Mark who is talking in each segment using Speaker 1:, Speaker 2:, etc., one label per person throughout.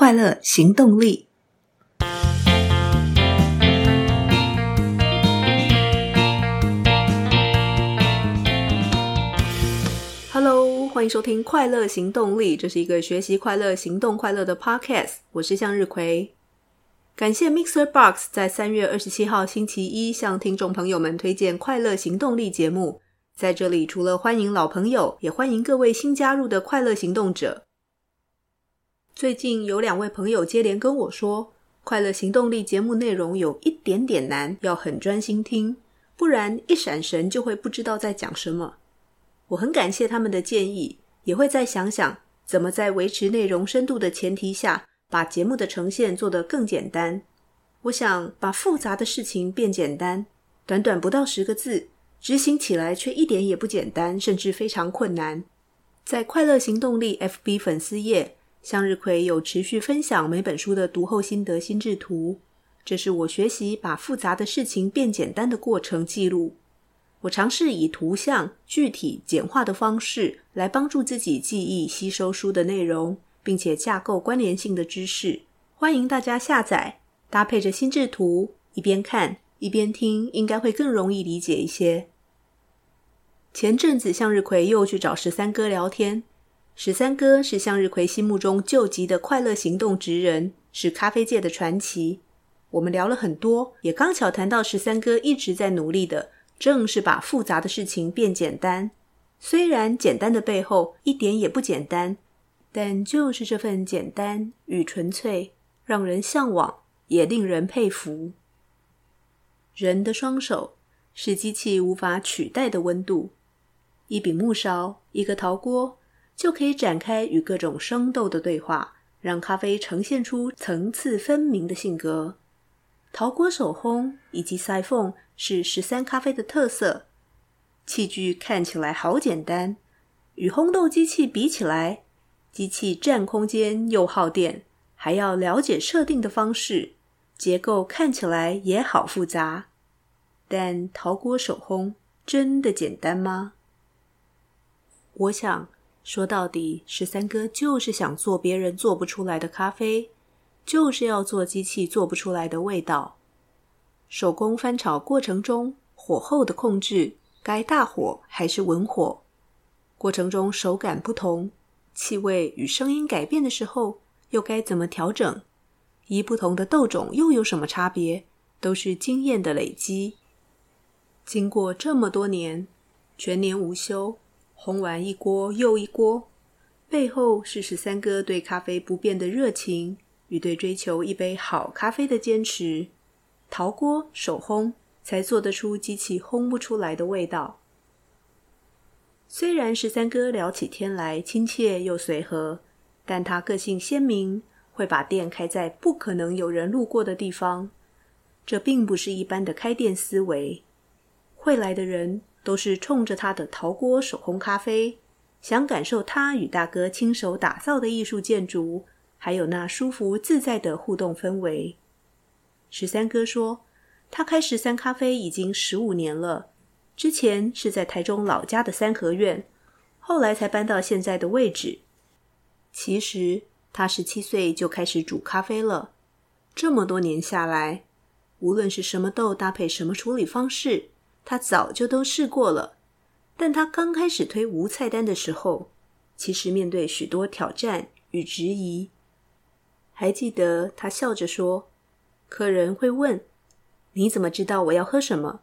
Speaker 1: 快乐行动力。Hello，欢迎收听《快乐行动力》，这是一个学习快乐、行动快乐的 Podcast。我是向日葵。感谢 Mixer Box 在三月二十七号星期一向听众朋友们推荐《快乐行动力》节目。在这里，除了欢迎老朋友，也欢迎各位新加入的快乐行动者。最近有两位朋友接连跟我说，《快乐行动力》节目内容有一点点难，要很专心听，不然一闪神就会不知道在讲什么。我很感谢他们的建议，也会再想想怎么在维持内容深度的前提下，把节目的呈现做得更简单。我想把复杂的事情变简单，短短不到十个字，执行起来却一点也不简单，甚至非常困难。在快乐行动力 FB 粉丝页，向日葵有持续分享每本书的读后心得心智图，这是我学习把复杂的事情变简单的过程记录。我尝试以图像、具体、简化的方式来帮助自己记忆、吸收书的内容。并且架构关联性的知识，欢迎大家下载，搭配着心智图，一边看一边听，应该会更容易理解一些。前阵子向日葵又去找十三哥聊天，十三哥是向日葵心目中救急的快乐行动职人，是咖啡界的传奇。我们聊了很多，也刚巧谈到十三哥一直在努力的，正是把复杂的事情变简单。虽然简单的背后一点也不简单。但就是这份简单与纯粹，让人向往，也令人佩服。人的双手是机器无法取代的温度，一柄木勺，一个陶锅，就可以展开与各种生豆的对话，让咖啡呈现出层次分明的性格。陶锅手烘以及塞缝是十三咖啡的特色。器具看起来好简单，与烘豆机器比起来，机器占空间又耗电，还要了解设定的方式，结构看起来也好复杂。但陶锅手烘真的简单吗？我想说到底，十三哥就是想做别人做不出来的咖啡，就是要做机器做不出来的味道。手工翻炒过程中，火候的控制，该大火还是文火？过程中手感不同。气味与声音改变的时候，又该怎么调整？一不同的豆种又有什么差别？都是经验的累积。经过这么多年，全年无休，烘完一锅又一锅，背后是十三哥对咖啡不变的热情与对追求一杯好咖啡的坚持。陶锅手烘，才做得出机器烘不出来的味道。虽然十三哥聊起天来亲切又随和，但他个性鲜明，会把店开在不可能有人路过的地方。这并不是一般的开店思维。会来的人都是冲着他的陶锅手烘咖啡，想感受他与大哥亲手打造的艺术建筑，还有那舒服自在的互动氛围。十三哥说，他开十三咖啡已经十五年了。之前是在台中老家的三合院，后来才搬到现在的位置。其实他十七岁就开始煮咖啡了，这么多年下来，无论是什么豆搭配什么处理方式，他早就都试过了。但他刚开始推无菜单的时候，其实面对许多挑战与质疑。还记得他笑着说：“客人会问，你怎么知道我要喝什么？”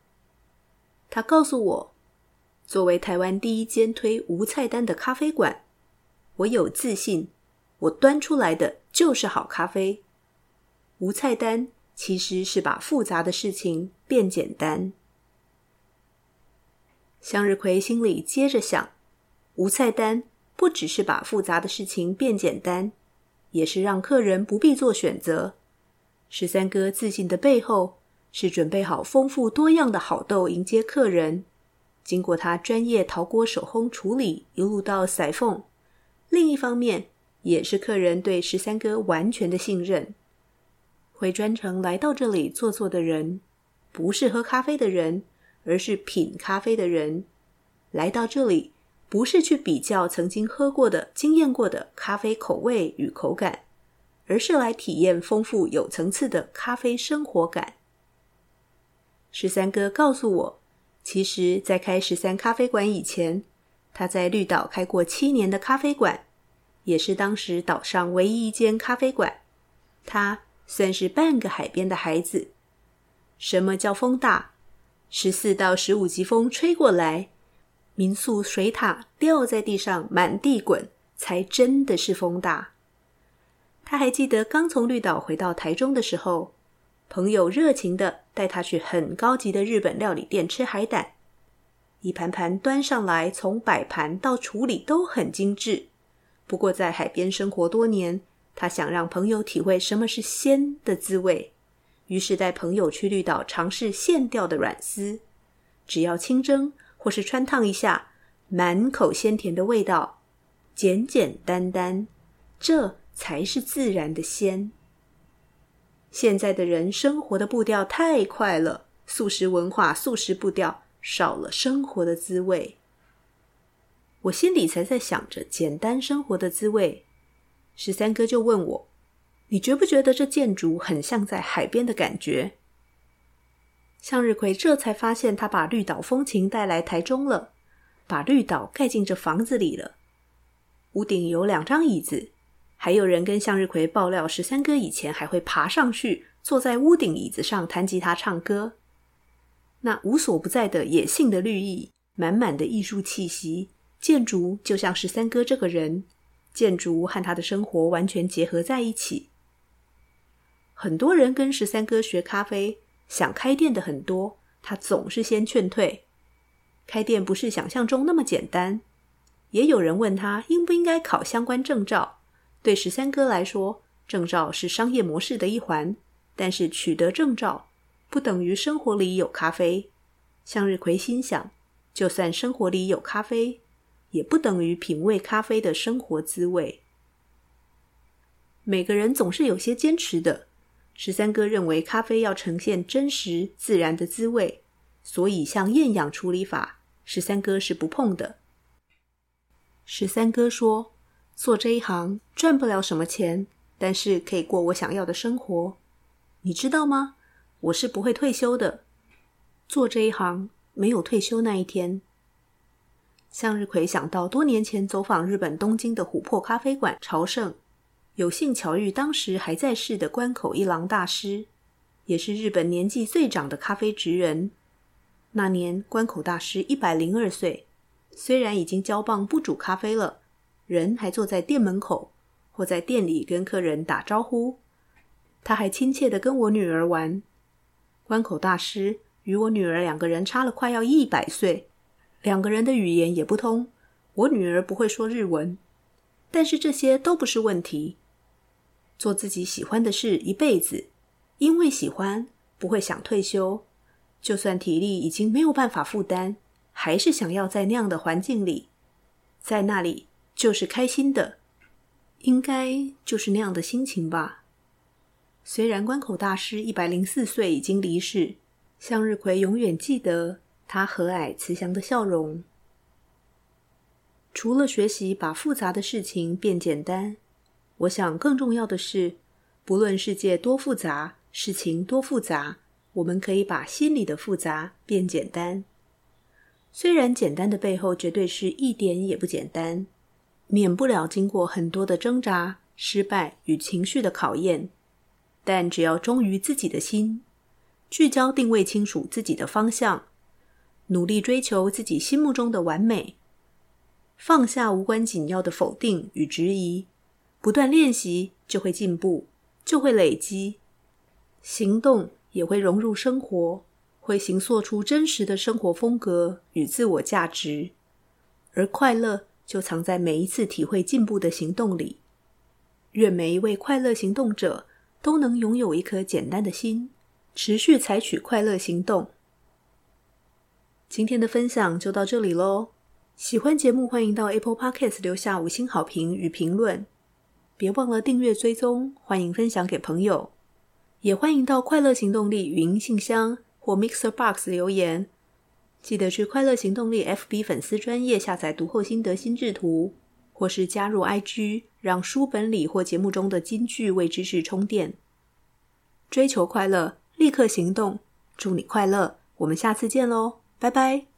Speaker 1: 他告诉我，作为台湾第一间推无菜单的咖啡馆，我有自信，我端出来的就是好咖啡。无菜单其实是把复杂的事情变简单。向日葵心里接着想，无菜单不只是把复杂的事情变简单，也是让客人不必做选择。十三哥自信的背后，是准备好丰富多样的好豆迎接客人，经过他专业陶锅手烘处理，一路到筛缝。另一方面，也是客人对十三哥完全的信任。会专程来到这里坐坐的人，不是喝咖啡的人，而是品咖啡的人。来到这里，不是去比较曾经喝过的、经验过的咖啡口味与口感，而是来体验丰富有层次的咖啡生活感。十三哥告诉我，其实，在开十三咖啡馆以前，他在绿岛开过七年的咖啡馆，也是当时岛上唯一一间咖啡馆。他算是半个海边的孩子。什么叫风大？十四到十五级风吹过来，民宿水塔掉在地上满地滚，才真的是风大。他还记得刚从绿岛回到台中的时候，朋友热情的带他去很高级的日本料理店吃海胆，一盘盘端上来，从摆盘到处理都很精致。不过在海边生活多年，他想让朋友体会什么是鲜的滋味。于是带朋友去绿岛尝试现钓的软丝，只要清蒸或是穿烫一下，满口鲜甜的味道，简简单单，这才是自然的鲜。现在的人生活的步调太快了，素食文化、素食步调少了生活的滋味。我心里才在想着简单生活的滋味，十三哥就问我。你觉不觉得这建筑很像在海边的感觉？向日葵这才发现，他把绿岛风情带来台中了，把绿岛盖进这房子里了。屋顶有两张椅子，还有人跟向日葵爆料，十三哥以前还会爬上去，坐在屋顶椅子上弹吉他唱歌。那无所不在的野性的绿意，满满的艺术气息，建筑就像十三哥这个人，建筑和他的生活完全结合在一起。很多人跟十三哥学咖啡，想开店的很多，他总是先劝退。开店不是想象中那么简单。也有人问他应不应该考相关证照。对十三哥来说，证照是商业模式的一环，但是取得证照不等于生活里有咖啡。向日葵心想，就算生活里有咖啡，也不等于品味咖啡的生活滋味。每个人总是有些坚持的。十三哥认为咖啡要呈现真实自然的滋味，所以像厌氧处理法，十三哥是不碰的。十三哥说：“做这一行赚不了什么钱，但是可以过我想要的生活。你知道吗？我是不会退休的。做这一行没有退休那一天。”向日葵想到多年前走访日本东京的琥珀咖啡馆朝圣。有幸巧遇当时还在世的关口一郎大师，也是日本年纪最长的咖啡职人。那年关口大师一百零二岁，虽然已经交棒不煮咖啡了，人还坐在店门口或在店里跟客人打招呼。他还亲切地跟我女儿玩。关口大师与我女儿两个人差了快要一百岁，两个人的语言也不通。我女儿不会说日文，但是这些都不是问题。做自己喜欢的事一辈子，因为喜欢不会想退休，就算体力已经没有办法负担，还是想要在那样的环境里，在那里就是开心的，应该就是那样的心情吧。虽然关口大师一百零四岁已经离世，向日葵永远记得他和蔼慈祥的笑容。除了学习把复杂的事情变简单。我想，更重要的是，不论世界多复杂，事情多复杂，我们可以把心里的复杂变简单。虽然简单的背后绝对是一点也不简单，免不了经过很多的挣扎、失败与情绪的考验，但只要忠于自己的心，聚焦定位清楚自己的方向，努力追求自己心目中的完美，放下无关紧要的否定与质疑。不断练习，就会进步，就会累积，行动也会融入生活，会形塑出真实的生活风格与自我价值，而快乐就藏在每一次体会进步的行动里。愿每一位快乐行动者都能拥有一颗简单的心，持续采取快乐行动。今天的分享就到这里喽。喜欢节目，欢迎到 Apple Podcast 留下五星好评与评论。别忘了订阅追踪，欢迎分享给朋友，也欢迎到快乐行动力语音信箱或 Mixer Box 留言。记得去快乐行动力 FB 粉丝专页下载读后心得心智图，或是加入 IG，让书本里或节目中的金句为知识充电。追求快乐，立刻行动。祝你快乐！我们下次见喽，拜拜。